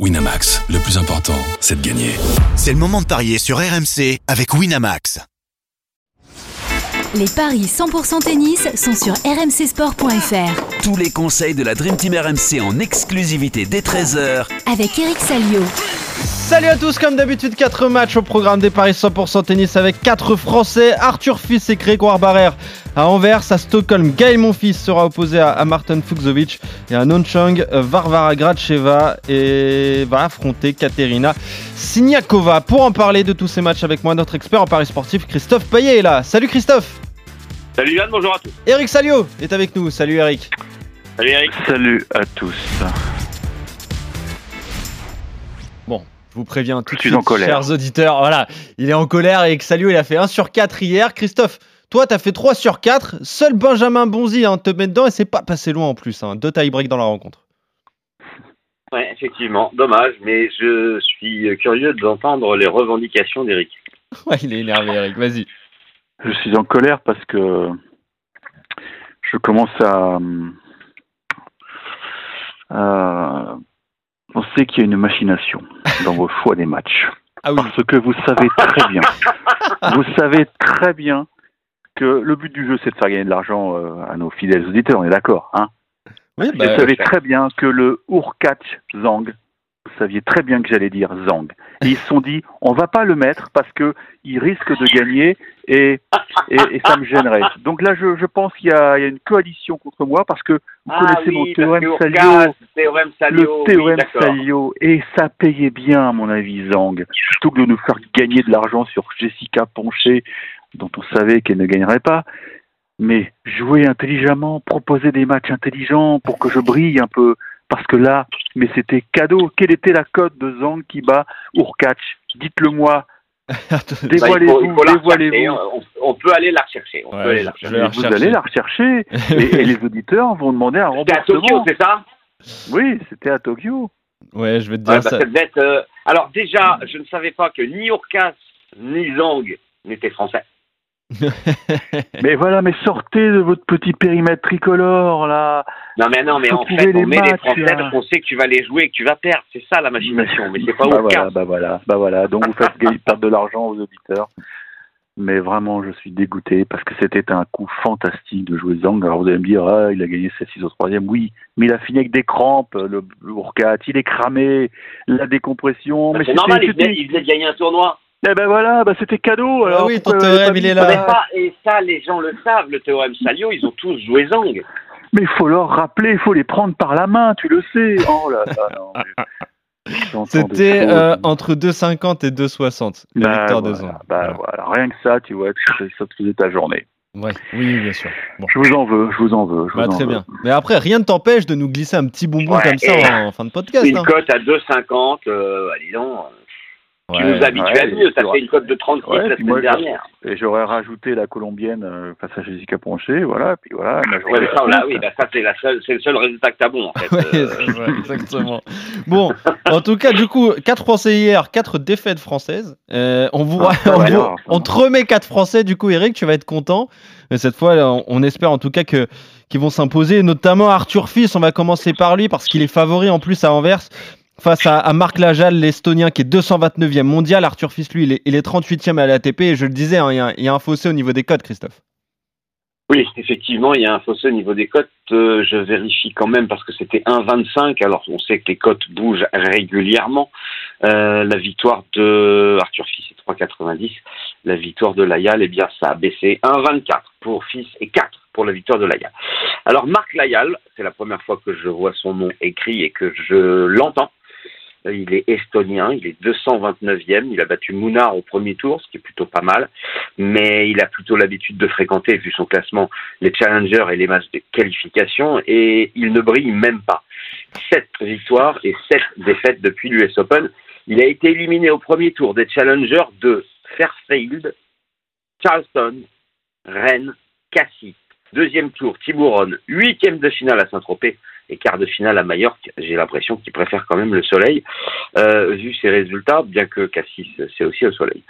Winamax, le plus important, c'est de gagner. C'est le moment de parier sur RMC avec Winamax. Les paris 100% tennis sont sur rmcsport.fr. Tous les conseils de la Dream Team RMC en exclusivité dès 13h Avec Eric Salio. Salut à tous, comme d'habitude, 4 matchs au programme des Paris 100% tennis avec 4 Français, Arthur Fils et Grégoire Barrère à Anvers, à Stockholm, Gaël Monfils sera opposé à, Martin Fuxovic et à Nonchang, Varvara Gracheva et va affronter Katerina Siniakova. Pour en parler de tous ces matchs avec moi, notre expert en Paris sportif, Christophe Payet est là. Salut Christophe Salut Yann, bonjour à tous. Eric Salio est avec nous. Salut Eric. Salut Eric. Salut à tous. Bon, je vous préviens tout de suite, chers auditeurs. Voilà, il est en colère. Eric Salio, il a fait 1 sur 4 hier. Christophe, toi, tu as fait 3 sur 4. Seul Benjamin Bonzi hein, te met dedans et c'est pas passé loin en plus. Hein. Deux tie-break dans la rencontre. Ouais, effectivement, dommage, mais je suis curieux d'entendre les revendications d'Eric. Ouais, il est énervé, Eric. Vas-y. Je suis en colère parce que je commence à, penser qu'il y a une machination dans vos choix des matchs. Ah parce que vous savez très bien, vous savez très bien que le but du jeu, c'est de faire gagner de l'argent euh, à nos fidèles auditeurs, on est d'accord, hein. Oui, Vous bah, savez très bien que le Urkach Zang, saviez très bien que j'allais dire Zang. Et ils se sont dit, on va pas le mettre parce que il risque de gagner et, et, ça me gênerait. Donc là, je, je pense qu'il y, y, a une coalition contre moi parce que vous ah connaissez mon théorème Salio, le théorème Salio, et ça payait bien, à mon avis, Zang. Plutôt que de nous faire gagner de l'argent sur Jessica Ponché, dont on savait qu'elle ne gagnerait pas, mais jouer intelligemment, proposer des matchs intelligents pour que je brille un peu, parce que là, mais c'était cadeau. Quelle était la cote de Zang qui bat Urkach Dites-le moi. Dévoilez-vous, bah, dévoilez-vous. On, peut aller la rechercher. On peut aller la rechercher. Vous allez la rechercher et, les auditeurs vont demander un remboursement. C'était à Tokyo, c'est ça? Oui, c'était à Tokyo. Ouais, je vais te dire bah, ça. Euh, alors déjà, je ne savais pas que ni Urkach ni Zang n'étaient français. Mais voilà, mais sortez de votre petit périmètre tricolore là. Non mais non, mais en fait, on met les Français parce qu'on sait que tu vas les jouer et que tu vas perdre. C'est ça la machination, mais, c'est pas bah au voilà, Bah voilà, bah voilà. Donc vous faites perdre de l'argent aux auditeurs. Mais vraiment, je suis dégoûté parce que c'était un coup fantastique de jouer Zang. Alors vous allez me dire, ah, il a gagné 7-6 au troisième. Oui, mais il a fini avec des crampes, le, le il est cramé, la décompression. Bah, c'est normal, il venait, il venait de gagner un tournoi. Eh ben voilà, bah c'était cadeau. ah oui, ton théorème, il est là. et ça, les gens le savent, le théorème Salio, ils ont tous joué Zang. Mais il faut leur rappeler, il faut les prendre par la main, tu le sais. Oh là là, C'était euh, entre 2,50 et 2,60 la bah, victoire de Zang. Bah, voilà. rien que ça, tu vois, ça te faisait ta journée. Ouais, oui, bien sûr. Je vous en veux, je vous en veux. bah, très bien. Mais après, rien ne t'empêche de nous glisser un petit bonbon comme ça en, fin de podcast. Une hein. cote à 2,50, euh, allez donc tu nous habitues à mieux, ça fait une cote de 36 la semaine dernière. Et j'aurais rajouté la colombienne euh, face à Jessica Ponché, voilà, puis voilà. Ouais, ça, là, oui, bah, ça c'est, c'est le seul résultat que t'as bon, en fait. euh... exactement. bon, en tout cas, du coup, 4 Français hier, 4 défaites françaises. Euh, on, vous, ah, on, on, te remet 4 Français, du coup, Eric, tu vas être content. Mais cette fois, on, on espère en tout cas que qu'ils vont s'imposer, notamment Arthur Fils. On va commencer par lui parce qu'il est favori en plus à Anvers face à, Marc Lajal, l'Estonien, qui est 229e mondial. Arthur Fils, lui, il est, 38e à l'ATP. Et je le disais, hein, il y, a un fossé au niveau des cotes, Christophe. Oui, effectivement, il y a un fossé au niveau des cotes. Euh, je vérifie quand même parce que c'était 1,25. Alors, on sait que les cotes bougent régulièrement. Euh, la victoire de Arthur Fils est 3,90. La victoire de Layal, eh bien, ça a baissé 1,24 pour Fils et 4 pour la victoire de Layal. Alors, Marc Layal, c'est la première fois que je vois son nom écrit et que je l'entends. Il est estonien, il est 229e, il a battu Mounard au premier tour, ce qui est plutôt pas mal, mais il a plutôt l'habitude de fréquenter, vu son classement, les challengers et les matchs de qualification, et il ne brille même pas. Sept victoires et sept défaites depuis l'US Open. Il a été éliminé au premier tour des challengers de Fairfield, Charleston, Rennes, Cassis. Deuxième tour, Tiburon, huitième de finale à Saint-Tropez et quart de finale à Majorque. J'ai l'impression qu'il préfère quand même le soleil, euh, vu ses résultats, bien que Cassis, c'est aussi le soleil.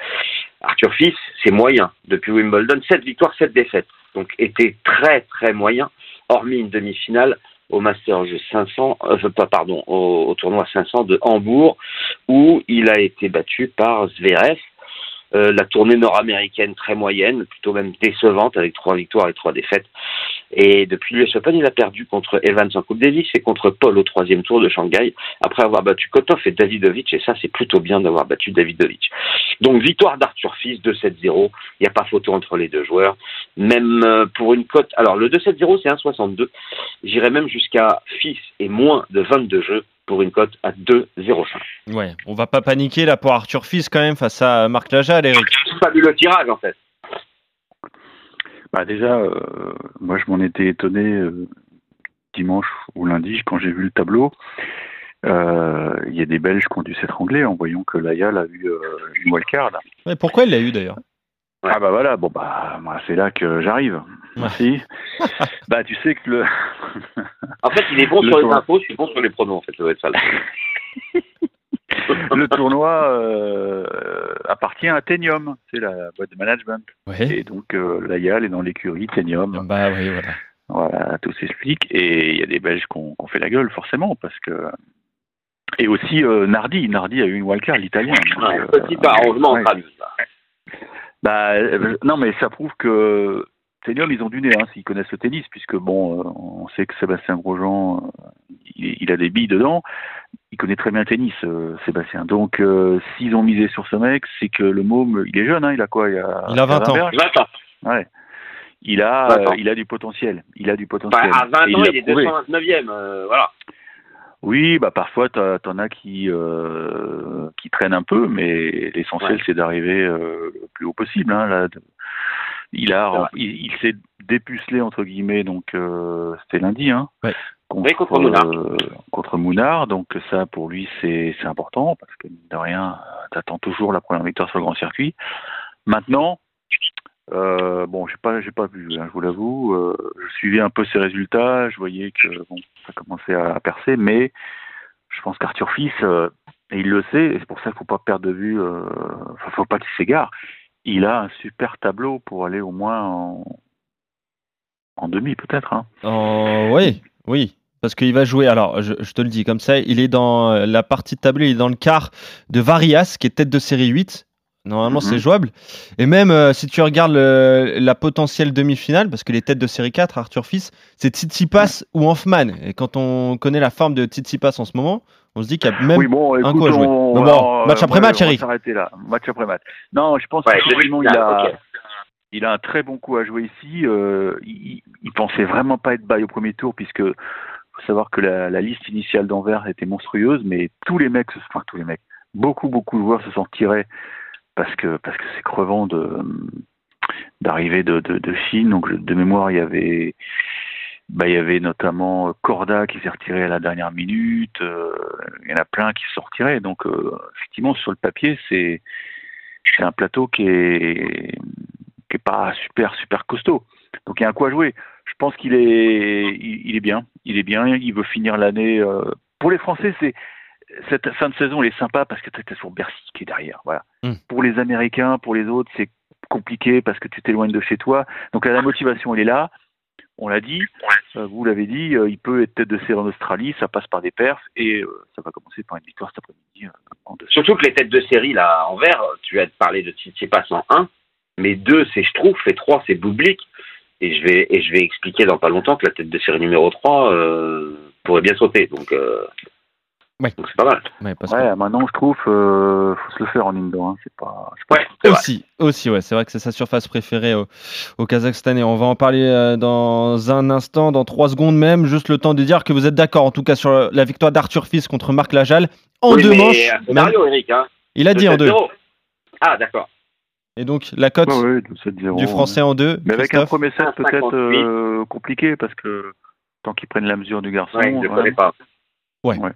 Arthur Fils, c'est moyen. Depuis Wimbledon, 7 victoires, 7 défaites. Donc était très très moyen, hormis une demi-finale au Masters 500, euh, pardon, au, au, tournoi 500 de Hambourg, où il a été battu par Zverev. Euh, la tournée nord-américaine très moyenne, plutôt même décevante, avec trois victoires et trois défaites. Et depuis l'US Open, il a perdu contre Evans en Coupe Davis et contre Paul au troisième tour de Shanghai, après avoir battu Kotov et Davidovic, et ça c'est plutôt bien d'avoir battu Davidovic. Donc victoire d'Arthur Fils, 2-7-0, il n'y a pas photo entre les deux joueurs, même euh, pour une cote, alors le 2-7-0 c'est 1,62, j'irais même jusqu'à Fils et moins de 22 jeux, pour une cote à 2,05. Ouais, on va pas paniquer là pour Arthur Fils quand même face à Marc Lajal, Eric. C'est pas vu le tirage en fait. Bah déjà, euh, moi je m'en étais étonné euh, dimanche ou lundi quand j'ai vu le tableau. Euh, il y a des Belges qui ont dû s'étrangler en voyant que Layal a eu une wildcard. Ouais, pourquoi il l'a eu d'ailleurs? Ah bah voilà, bon bah c'est là que j'arrive. Merci. bah, tu sais que le. en fait, il est bon sur les infos, je suis bon sur les pronoms, en fait, ça va être ça. Le tournoi euh, appartient à Tenium, c'est la boîte de management. Et donc, euh, Layal est dans l'écurie Tenium. Bah oui, voilà. Voilà, tout s'explique. Et il y a des Belges qui ont, fait la gueule, forcément, parce que. Et aussi euh, Nardi. Nardi a eu une wildcard, l'italien. Ouais, petit arrangement entre amis. Bah, non, mais ça prouve que Tenium, ils ont du nez, hein, s'ils connaissent le tennis, puisque bon, euh, on sait que Sébastien Grosjean, euh, il, a des billes dedans. Il connaît très bien le tennis, euh, Sébastien. Donc, s'ils ont misé sur ce mec, c'est que le môme, il est jeune, hein, il a quoi il a, il a 20 ans. 20 ans. Ouais. Il a, il a du potentiel. Il a du potentiel. Bah, à 20 ans, il, est 229e. voilà. Oui, bah parfois t'en as qui qui traînent un peu, mais l'essentiel c'est d'arriver le plus haut possible. Hein, là, il a, il, s'est dépucelé entre guillemets, donc euh, c'était lundi, hein, contre, contre, Mounard. Euh, contre Mounard. Donc ça, pour lui, c'est important parce que de rien, t'attends toujours la première victoire sur le grand circuit. Maintenant, euh, bon, j'ai pas, j'ai pas vu, hein, je vous l'avoue. Euh, je suivais un peu ses résultats, je voyais que bon, ça commençait à, percer, mais je pense qu'Arthur Fils, et il le sait, et c'est pour ça qu'il faut pas perdre de vue, enfin, faut pas qu'il s'égare il a un super tableau pour aller au moins en, en demi peut-être. Hein. oui, oui. Parce qu'il va jouer, alors je, te le dis comme ça, il est dans la partie de tableau, il est dans le quart de Varias, qui est tête de série 8. Normalement, c'est mhm. jouable. Et même euh, si tu regardes la potentielle demi-finale, parce que les têtes de série 4, Arthur Fils, c'est Tsitsipas ou Hoffman. Et quand on connaît la forme de Tsitsipas en ce moment, on se dit qu'il y a même un coup à jouer. bon, match après match, Eric. On va s'arrêter là. Match après match. Non, je pense qu'effectivement, il a. Il a un très bon coup à jouer ici. Euh, il, il, pensait vraiment pas être bail au premier tour, puisque faut savoir que la, liste initiale d'Anvers était monstrueuse, mais tous les mecs, enfin tous les mecs, beaucoup beaucoup de joueurs se sont tirés parce que parce que c'est crevant de d'arriver de, de, de, Chine. Donc de mémoire, il y avait bah, notamment Corda qui s'est retiré à la dernière minute. Euh, il y en a plein qui se sont retirés. Donc euh, effectivement, sur le papier, c'est c'est un plateau qui est qui est pas super super costaud. Donc il y a un quoi jouer. Je pense qu'il est il, est bien. Il est bien. Il veut finir l'année. Euh, pour les Français, c'est cette fin de saison, elle est sympa parce que tu es sur Bercy qui est derrière. Voilà. Hmm. Pour les Américains, pour les autres, c'est compliqué parce que tu t'éloignes de chez toi. Donc la motivation, elle est là. On l'a dit, euh, vous l'avez dit, euh, il peut être tête de série en Australie, ça passe par des perfs et euh, ça va commencer par une victoire cet après-midi. Surtout que les têtes de série là en vert, tu as parlé de Tsitsipas en 1, mais 2 c'est Schtroumpf et 3 c'est Bublik. Et je vais et je vais expliquer dans pas longtemps que la tête de série numéro 3 pourrait bien sauter. Donc Ouais. c'est pas mal. Ouais, maintenant je trouve euh, faut se le faire en indoor. Hein. C'est pas. ouais, aussi, aussi, ouais. C'est vrai que c'est sa surface préférée au, au, Kazakhstan et on va en parler euh, dans un instant, dans trois secondes même. Juste le temps de dire que vous êtes d'accord, en tout cas sur la victoire d'Arthur Fils contre Marc Lajal en deux manches. Mario, Eric, hein. Il a dit en deux. Ah, d'accord. Et donc la cote du français en deux. Mais avec un premier set peut-être euh, compliqué parce que tant qu'ils prennent la mesure du garçon. Ouais, je ne connais pas. Ouais. ouais.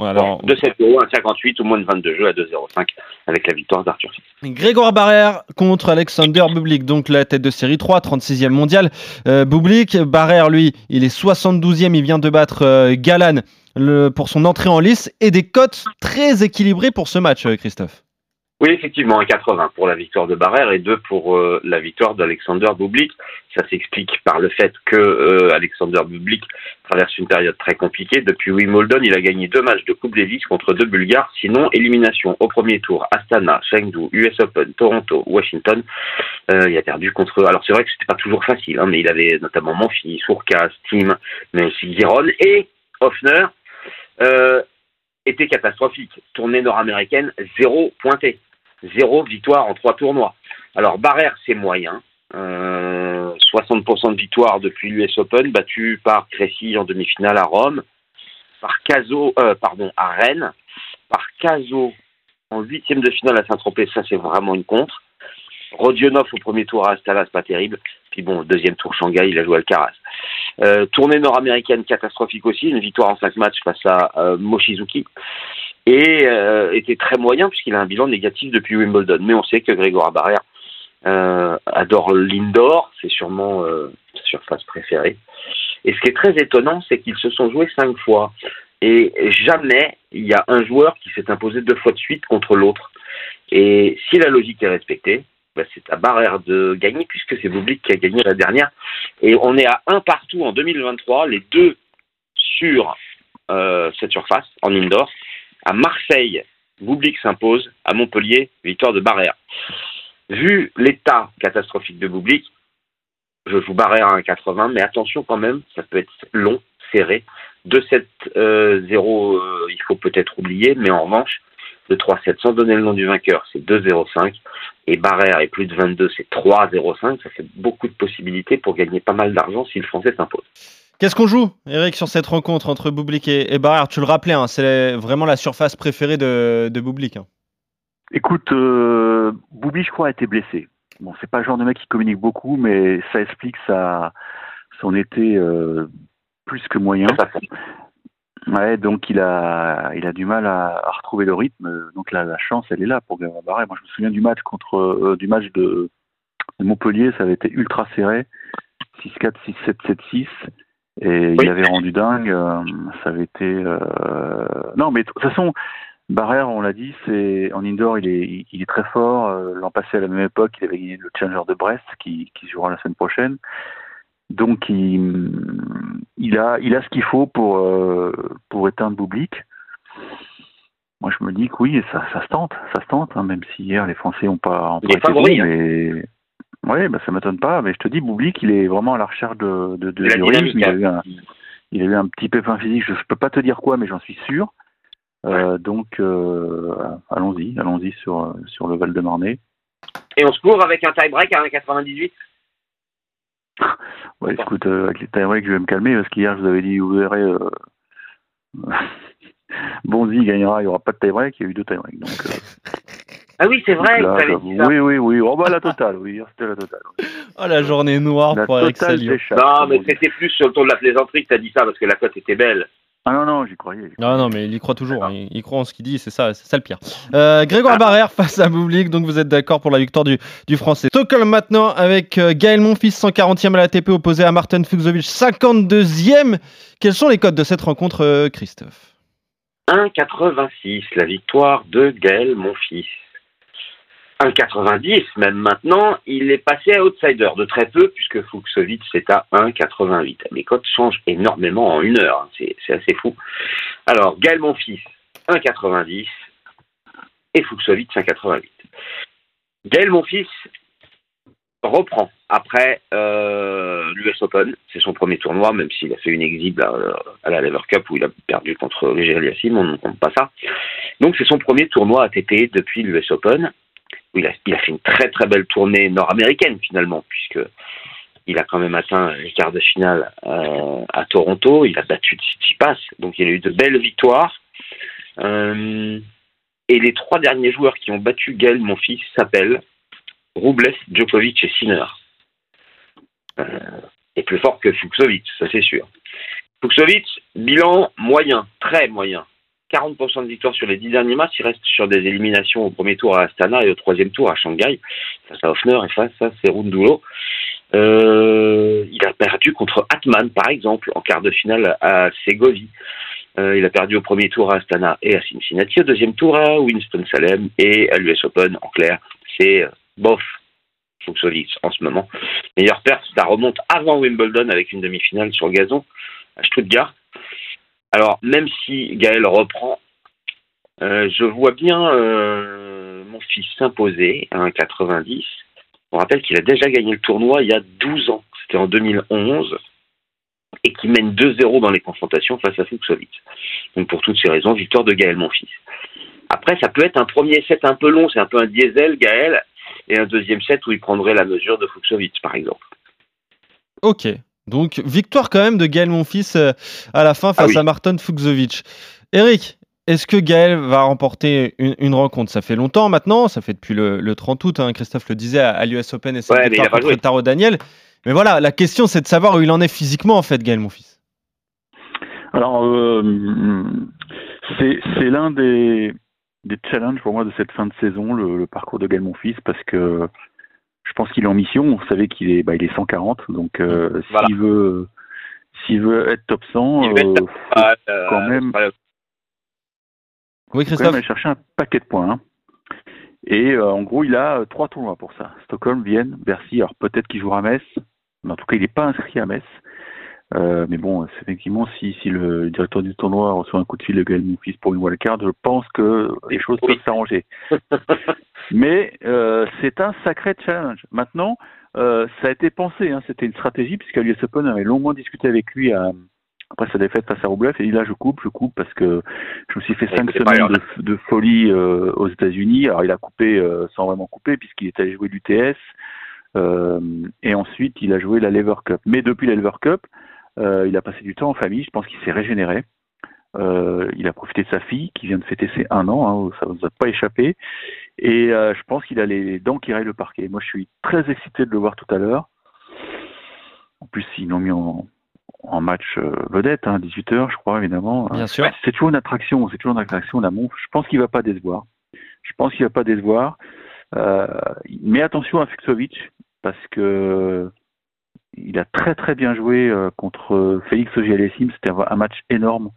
Alors, 2,7 euros, 1,58 ou moins de 22 jeux à 2,05 avec la victoire d'Arthur Grégoire Barrère contre Alexander Bublik, donc la tête de série 3, 36e mondial. Euh, Bublik, Barrère, lui, il est 72e, il vient de battre euh, Galan le, pour son entrée en lice et des cotes très équilibrées pour ce match, euh, Christophe. Oui, effectivement, un 80 pour la victoire de Barrère et 2 pour euh, la victoire d'Alexander Bublik. Ça s'explique par le fait que euh, Alexander Bublik traverse une période très compliquée. Depuis Wimbledon, il a gagné deux matchs de Coupe Davis contre deux Bulgares. Sinon, élimination au premier tour, Astana, Chengdu, US Open, Toronto, Washington. Euh, il a perdu contre... Alors c'est vrai que c'était pas toujours facile, hein, mais il avait notamment Monfils, Fourcas, Tim, mais aussi Giron et Hoffner. était catastrophique. Tournée nord-américaine, zéro pointé zéro victoire en trois tournois. Alors Barrère, c'est moyen. 60% euh, de victoire depuis l'US Open, battu par Crécy en demi-finale à Rome, par Caso, euh, pardon, à Rennes, par Caso en huitième de finale à Saint-Tropez, ça c'est vraiment une contre. Rodionov au premier tour à Astana, pas terrible. Puis bon, deuxième tour Shanghai, il a joué Alcaraz. Euh, tournée nord-américaine catastrophique aussi, une victoire en cinq matchs face à euh, Mochizuki et euh, était très moyen puisqu'il a un bilan négatif depuis Wimbledon. Mais on sait que Grégoire Barrière euh, adore l'indoor, c'est sûrement euh, sa surface préférée. Et ce qui est très étonnant, c'est qu'ils se sont joués cinq fois. Et jamais il y a un joueur qui s'est imposé deux fois de suite contre l'autre. Et si la logique est respectée, bah, c'est à Barrière de gagner puisque c'est Bublik qui a gagné la dernière. Et on est à un partout en 2023, les deux sur euh, cette surface en indoor. À Marseille, Bublik s'impose. À Montpellier, victoire de Barrère. Vu l'état catastrophique de Bublik, je joue Barrère à 1,80, mais attention quand même, ça peut être long, serré. 2-7-0, euh, il faut peut-être oublier, mais en revanche, le 3-7, sans donner le nom du vainqueur, c'est 2-0-5. Et Barrère est plus de 22, c'est 3-0-5. Ça fait beaucoup de possibilités pour gagner pas mal d'argent si le Français s'impose. Qu'est-ce qu'on joue, Eric, sur cette rencontre entre Bublik et, Barrère? Tu le rappelais, hein, c'est vraiment la surface préférée de, de. Hein. Écoute, euh, Bublik, je crois, a été blessé. Bon, c'est pas le genre de mec qui communique beaucoup, mais ça explique sa, son été euh, plus que moyen. Donc il a, il a du mal à, retrouver le rythme. Donc la, chance, elle est là pour Barrère. Moi, je me souviens du match contre, euh, du match de, Montpellier, ça avait été ultra serré, 6-4, 6-7, 7-6. Et il avait rendu dingue. Euh, ça avait été. Euh... Non, mais de toute façon, Barrère, on l'a dit, c'est en indoor, il est, il est très fort. Euh, l'an passé, à la même époque, il avait gagné le Challenger de Brest, qui, qui jouera la semaine prochaine. Donc, il, il a, il a ce qu'il faut pour, euh, pour éteindre Boublic. Moi, je me dis que oui, ça, ça se tente, ça se tente, hein, même si hier les Français n'ont pas, ont pas été bons, hein. Oui, bah, ça m'étonne pas, mais je te dis, Boublik, il est vraiment à la recherche de, de, de du rythme. Il a, eu un, il a eu un petit pépin physique, je ne peux pas te dire quoi, mais j'en suis sûr. Euh, donc, euh, allons-y, allons-y sur, sur le Val-de-Marnay. Et on se court avec un tie-break à 1,98 Ouais, écoute, euh, avec les tie-breaks, je vais me calmer, parce qu'hier, je vous avais dit, vous verrez, Bonzi gagnera, il n'y aura pas de tie-break, il y a eu deux tie-breaks. Donc, Ah oui, c'est vrai. oui, oui, oui. Oh bah la totale, oui, c'était la totale. Oh la journée noire pour Eric Salio. Non, mais c'était plus sur le ton de la plaisanterie que tu as dit ça parce que la cote était belle. Ah non, non, j'y croyais. Non, non, mais il y croit toujours. Hein. Il, croit en ce qu'il dit, c'est ça, c'est ça le pire. Euh, Grégoire ah. Barrère face à Boublik, donc vous êtes d'accord pour la victoire du, du français. Stockholm maintenant avec euh, Gaël Monfils, 140e à la TP, opposé à Martin Fuxovic, 52e. Quels sont les codes de cette rencontre, euh, Christophe? 1,86, la victoire de Gaël Monfils. 1,90 même maintenant, il est passé à outsider de très peu puisque Fuxovic c'est à 1,88. Les cotes changent énormément en une heure, hein. c'est assez fou. Alors Gaël Monfils 1,90 et Fuxovic 1,88. Gaël Monfils reprend après euh, l'US Open, c'est son premier tournoi, même s'il a fait une exhibe à, la Lever Cup où il a perdu contre Roger Yassim, on ne compte pas ça. Donc c'est son premier tournoi ATP depuis l'US Open il a, fait une très très belle tournée nord-américaine finalement, puisque il a quand même atteint les quarts de finale euh, à Toronto, il a battu Tsitsipas, donc il a eu de belles victoires. Euh, et les trois derniers joueurs qui ont battu Gaël, mon fils, s'appellent Rubles, Djokovic et Sinner. Euh, et plus fort que Fuxovic, ça c'est sûr. Fuxovic, bilan moyen, très moyen. 40% de victoire sur les 10 derniers matchs. Il reste sur des éliminations au premier tour à Astana et au troisième tour à Shanghai, face à Hoffner et face à Serundulo. Euh, il a perdu contre Atman, par exemple, en quart de finale à Segovie. Euh, il a perdu au premier tour à Astana et à Cincinnati, au deuxième tour à Winston-Salem et à l'US Open. En clair, c'est euh, bof, Fuxovic en ce moment. Meilleur perf, ça remonte avant Wimbledon avec une demi-finale sur le gazon à Stuttgart. Alors, même si Gaël reprend, euh, je vois bien mon fils s'imposer à 1,90. On rappelle qu'il a déjà gagné le tournoi il y a 12 ans. C'était en 2011 et qui mène 2-0 dans les confrontations face à Fuxovic. Donc pour toutes ces raisons, victoire de Gaël, mon fils. Après, ça peut être un premier set un peu long, c'est un peu un diesel, Gaël, et un deuxième set où il prendrait la mesure de Fuxovic, par exemple. Ok, donc victoire quand même de Gaël, mon fils, euh, à la fin ah face à Martin Fuxovic. Eric, est-ce que Gaël va remporter une, rencontre? Ça fait longtemps maintenant, ça fait depuis le, 30 août, hein, Christophe le disait, à, l'US Open et sa victoire contre Taro Daniel. Mais voilà, la question c'est de savoir où il en est physiquement en fait, Gaël, mon fils. Alors, euh, c'est l'un des, des challenges pour moi de cette fin de saison, le, parcours de Gaël, mon fils, parce que je pense qu'il est en mission. Vous savez qu'il est, bah, il est 140, donc euh, s'il veut, s'il veut être top 100, euh, quand même. Oui, Christophe. Quand aller chercher un paquet de points. Hein. Et en gros, il a trois tournois pour ça. Stockholm, Vienne, Bercy. Alors peut-être qu'il jouera à Metz en tout cas, il n'est pas inscrit à Metz. Euh, mais bon, effectivement, si, si le directeur du tournoi reçoit un coup de fil de Gaël Monfils pour une wildcard, je pense que les choses peuvent s'arranger. mais euh, c'est un sacré challenge. Maintenant, euh, ça a été pensé, hein, c'était une stratégie, puisque l'US Open avait longuement discuté avec lui après sa défaite face à Roublev, et il dit là je coupe, je coupe parce que je me suis fait cinq semaines de, de, folie aux États-Unis. Alors il a coupé sans vraiment couper, puisqu'il est allé jouer l'UTS. Euh, et ensuite, il a joué la Lever Cup. Mais depuis la Lever Cup, il a passé du temps en famille. Je pense qu'il s'est régénéré. Euh, il a profité de sa fille qui vient de fêter ses un an, hein, ça ne nous a pas échappé. Et je pense qu'il a les dents qui rayent le parquet. Moi, je suis très excité de le voir tout à l'heure. En plus, ils l'ont mis en, match vedette, hein, 18h, je crois, évidemment. Bien sûr. C'est toujours une attraction, c'est toujours une attraction, l'amour. Je pense qu'il va pas décevoir. Je pense qu'il va pas décevoir. mais attention à Fuxovic, parce que il a très très bien joué euh, contre Félix auger C'était un match énorme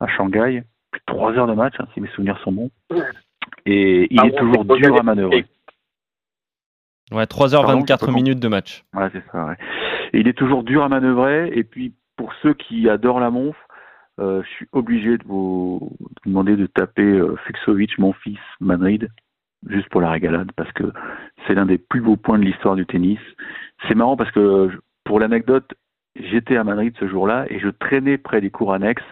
à Shanghai. Plus de 3 heures de match, hein, si mes souvenirs sont bons. Et il est toujours dur à manœuvrer. Ouais, 3h24 minutes de match. Ouais, c'est ça. Ouais. Et il est toujours dur à manœuvrer. Et puis, pour ceux qui adorent la Monf, euh, je suis obligé de vous demander de taper euh, Fuxovic, mon fils, Madrid juste pour la régalade, parce que c'est l'un des plus beaux points de l'histoire du tennis. C'est marrant parce que, pour l'anecdote, j'étais à Madrid ce jour-là et je traînais près des cours annexes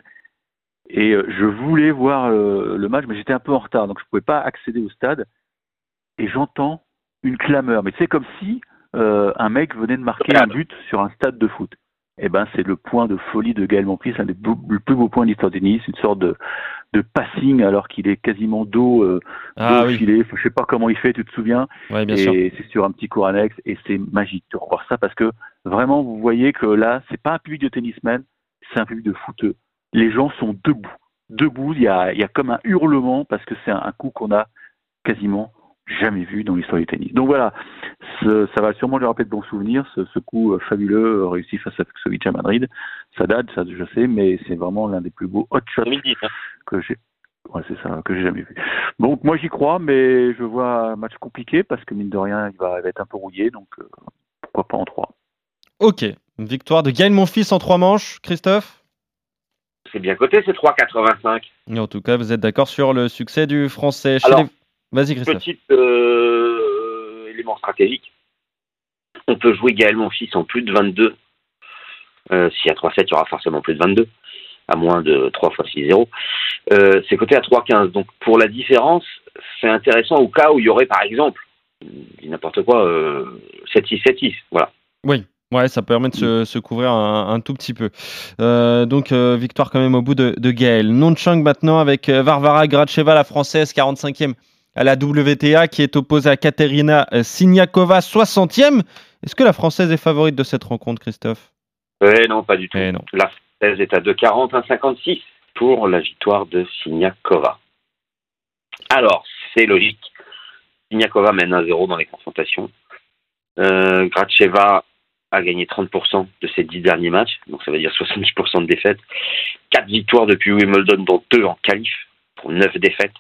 et euh, je voulais voir euh, le match, mais j'étais un peu en retard, donc je ne pouvais pas accéder au stade. Et j'entends une clameur, mais c'est comme si euh, un mec venait de marquer un but sur un stade de foot eh ben, c'est le point de folie de Gaël Monfils, un des plus beaux points de l'histoire du Nice, une sorte de, de passing alors qu'il est quasiment dos, euh, ah, oui. filet. Je sais pas comment il fait, tu te souviens ouais, bien Et c'est sur un petit cours annexe et c'est magique de revoir ça parce que vraiment, vous voyez que là, c'est pas un public de tennisman, c'est un public de footeux. Les gens sont debout. Debout, il y a, il y a comme un hurlement parce que c'est un coup qu'on a quasiment jamais vu dans l'histoire du tennis. Donc voilà, ça va sûrement lui rappeler de bons souvenirs, ce, coup euh, fabuleux euh, réussi face à Fuxovic à Madrid. Ça date, ça je sais, mais c'est vraiment l'un des plus beaux hot shots hein. que j'ai. Ouais, c'est ça, que j'ai jamais vu. Donc moi j'y crois, mais je vois un match compliqué parce que mine de rien, il va, être un peu rouillé, donc euh, pourquoi pas en trois. Ok, une victoire de Gaël Monfils en trois manches, Christophe? C'est bien coté, c'est 3,85. En tout cas, vous êtes d'accord sur le succès du français. Vas-y. Petit euh, élément stratégique. On peut jouer Gaël Monfils en plus de 22. Euh, y a 3-7, il y aura forcément plus de 22, à moins de 3 fois 6-0. Euh, c'est coté à 3-15. Donc pour la différence, c'est intéressant au cas où il y aurait par exemple, n'importe quoi, 7-6, 7-6. Voilà. Oui, Ouais, ça permet de se, couvrir un, tout petit peu. Euh, donc, victoire quand même au bout de, de Gaël. Nonchang maintenant avec Varvara Gracheva, la française, 45e à la WTA qui est opposée à Katerina Siniakova, 60e. Est-ce que la Française est favorite de cette rencontre, Christophe? Eh Non, pas du tout. Eh la Française est à 2,40, 1,56 pour la victoire de Siniakova. Alors, c'est logique. Siniakova mène 1-0 dans les confrontations. Euh, Gracheva a gagné 30% de ses 10 derniers matchs, donc ça veut dire 70% de défaites. 4 victoires depuis Wimbledon, dont 2 en qualif, pour 9 défaites.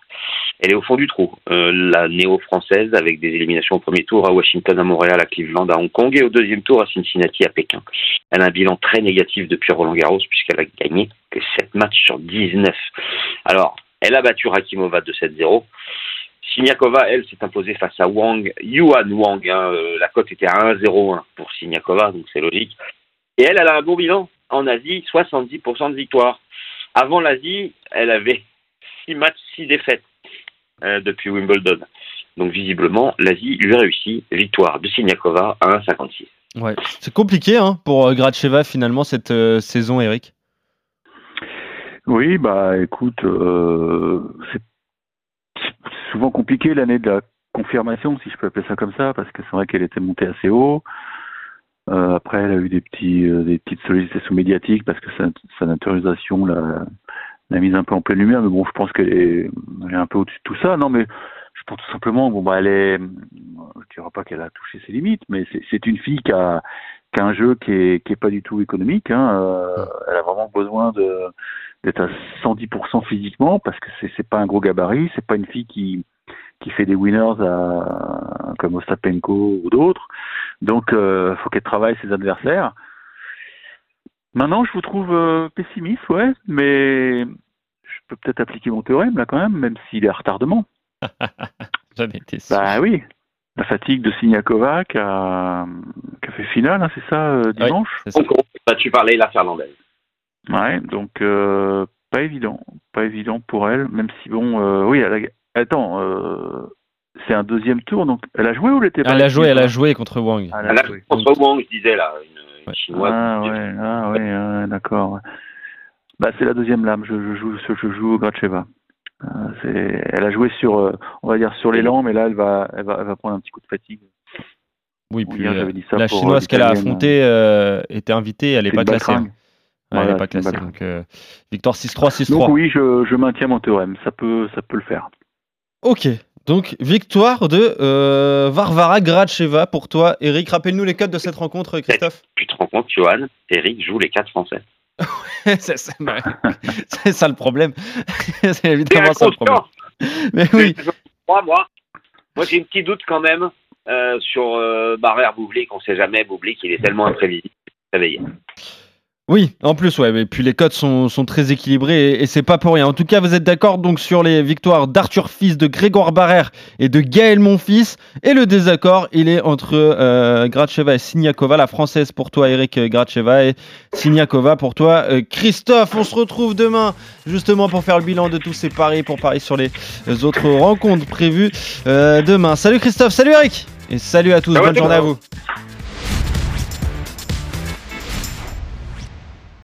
Elle est au fond du trou. Euh, la néo-française, avec des éliminations au premier tour à Washington, à Montréal, à Cleveland, à Hong Kong, et au deuxième tour à Cincinnati, à Pékin. Elle a un bilan très négatif depuis Roland Garros, puisqu'elle a gagné que 7 matchs sur 19. Alors, elle a battu Rakimova de 7-0. Siniakova, elle, s'est imposée face à Wang, Yuan Wang. Hein, euh, la cote était à 1-0-1 pour Siniakova, donc c'est logique. Et elle, elle a un bon bilan en Asie, 70% de victoire. Avant l'Asie, elle avait 6 matchs, 6 défaites euh, depuis Wimbledon. Donc visiblement, l'Asie lui a réussi. Victoire de Siniakova à 1,56. Ouais. C'est compliqué hein, pour euh, Gracheva finalement cette saison, Eric? Oui, bah écoute, c'est souvent compliqué l'année de la confirmation, si je peux appeler ça comme ça, parce que c'est vrai qu'elle était montée assez haut. Euh, après, elle a eu des petits, euh, des petites sollicitations médiatiques parce que sa, sa naturalisation l'a, l'a mise un peu en pleine lumière. Mais bon, je pense qu'elle est, elle est un peu au-dessus de tout ça. Non, mais je pense tout simplement, bon, bah, elle est, je dirais pas qu'elle a touché ses limites, mais c'est, une fille qui a, qui a un jeu qui est, qui est pas du tout économique. Hein. Euh, elle a vraiment besoin d'être à 110% physiquement parce que c'est c'est pas un gros gabarit, c'est pas une fille qui qui fait des winners à, comme Ostapenko ou d'autres. Donc euh, faut qu'elle travaille ses adversaires. Maintenant, je vous trouve euh, pessimiste, ouais, mais je peux peut-être appliquer mon théorème là quand même, même s'il est à retardement. J'en étais sûr. Bah oui, la fatigue de Siniakova qui a, qui a fait finale, hein, c'est ça, euh, dimanche Oui, c'est ça. Bah, tu parlais la Fernandez. Ouais, donc euh, pas évident, pas évident pour elle, même si bon, euh, oui, elle a, attends, euh, c'est un deuxième tour, donc elle a joué ou elle était pas Elle a joué, elle a joué contre Wang. Elle a joué. contre Wang, je disais là, une Ouais. chinoise. Ah ouais, ah ouais, ah, d'accord. Bah c'est la deuxième lame, je, je joue, je joue Gracheva. Euh, c'est, elle a joué sur, euh, on va dire sur l'élan, mais là elle va, elle va, elle va prendre un petit coup de fatigue. Oui, puis hier, euh, dit ça la pour, chinoise euh, qu'elle a l'italienne. affrontée euh, était invitée, elle n'est pas classée. hein. Ouais, elle n'est Voilà, pas classée. Donc, euh, victoire 6-3, 6-3. Donc oui, je, je maintiens mon théorème, ça peut, ça peut le faire. Ok, donc victoire de euh, Varvara Gracheva pour toi. Eric, rappelle-nous les codes de cette rencontre, Christophe. Tu te rends compte, Johan, Eric joue les quatre Français. c'est ça, le problème. c'est évidemment ça le problème. Mais oui, Moi, moi, moi j'ai un petit doute quand même euh, sur euh, Barrère Boublik. On sait jamais, Boublik, il est tellement imprévisible. Réveillé. Oui, en plus, ouais, mais puis les codes sont, sont très équilibrés et, et c'est pas pour rien. En tout cas, vous êtes d'accord donc sur les victoires d'Arthur Fils, de Grégoire Barrère et de Gaël Monfils. Et le désaccord, il est entre euh, Gracheva et Siniakova, la française pour toi, Eric Gracheva, et Siniakova pour toi, euh, Christophe. On se retrouve demain justement pour faire le bilan de tous ces paris, pour parier sur les autres rencontres prévues euh, demain. Salut Christophe, salut Eric, et salut à tous. Bonne journée à vous.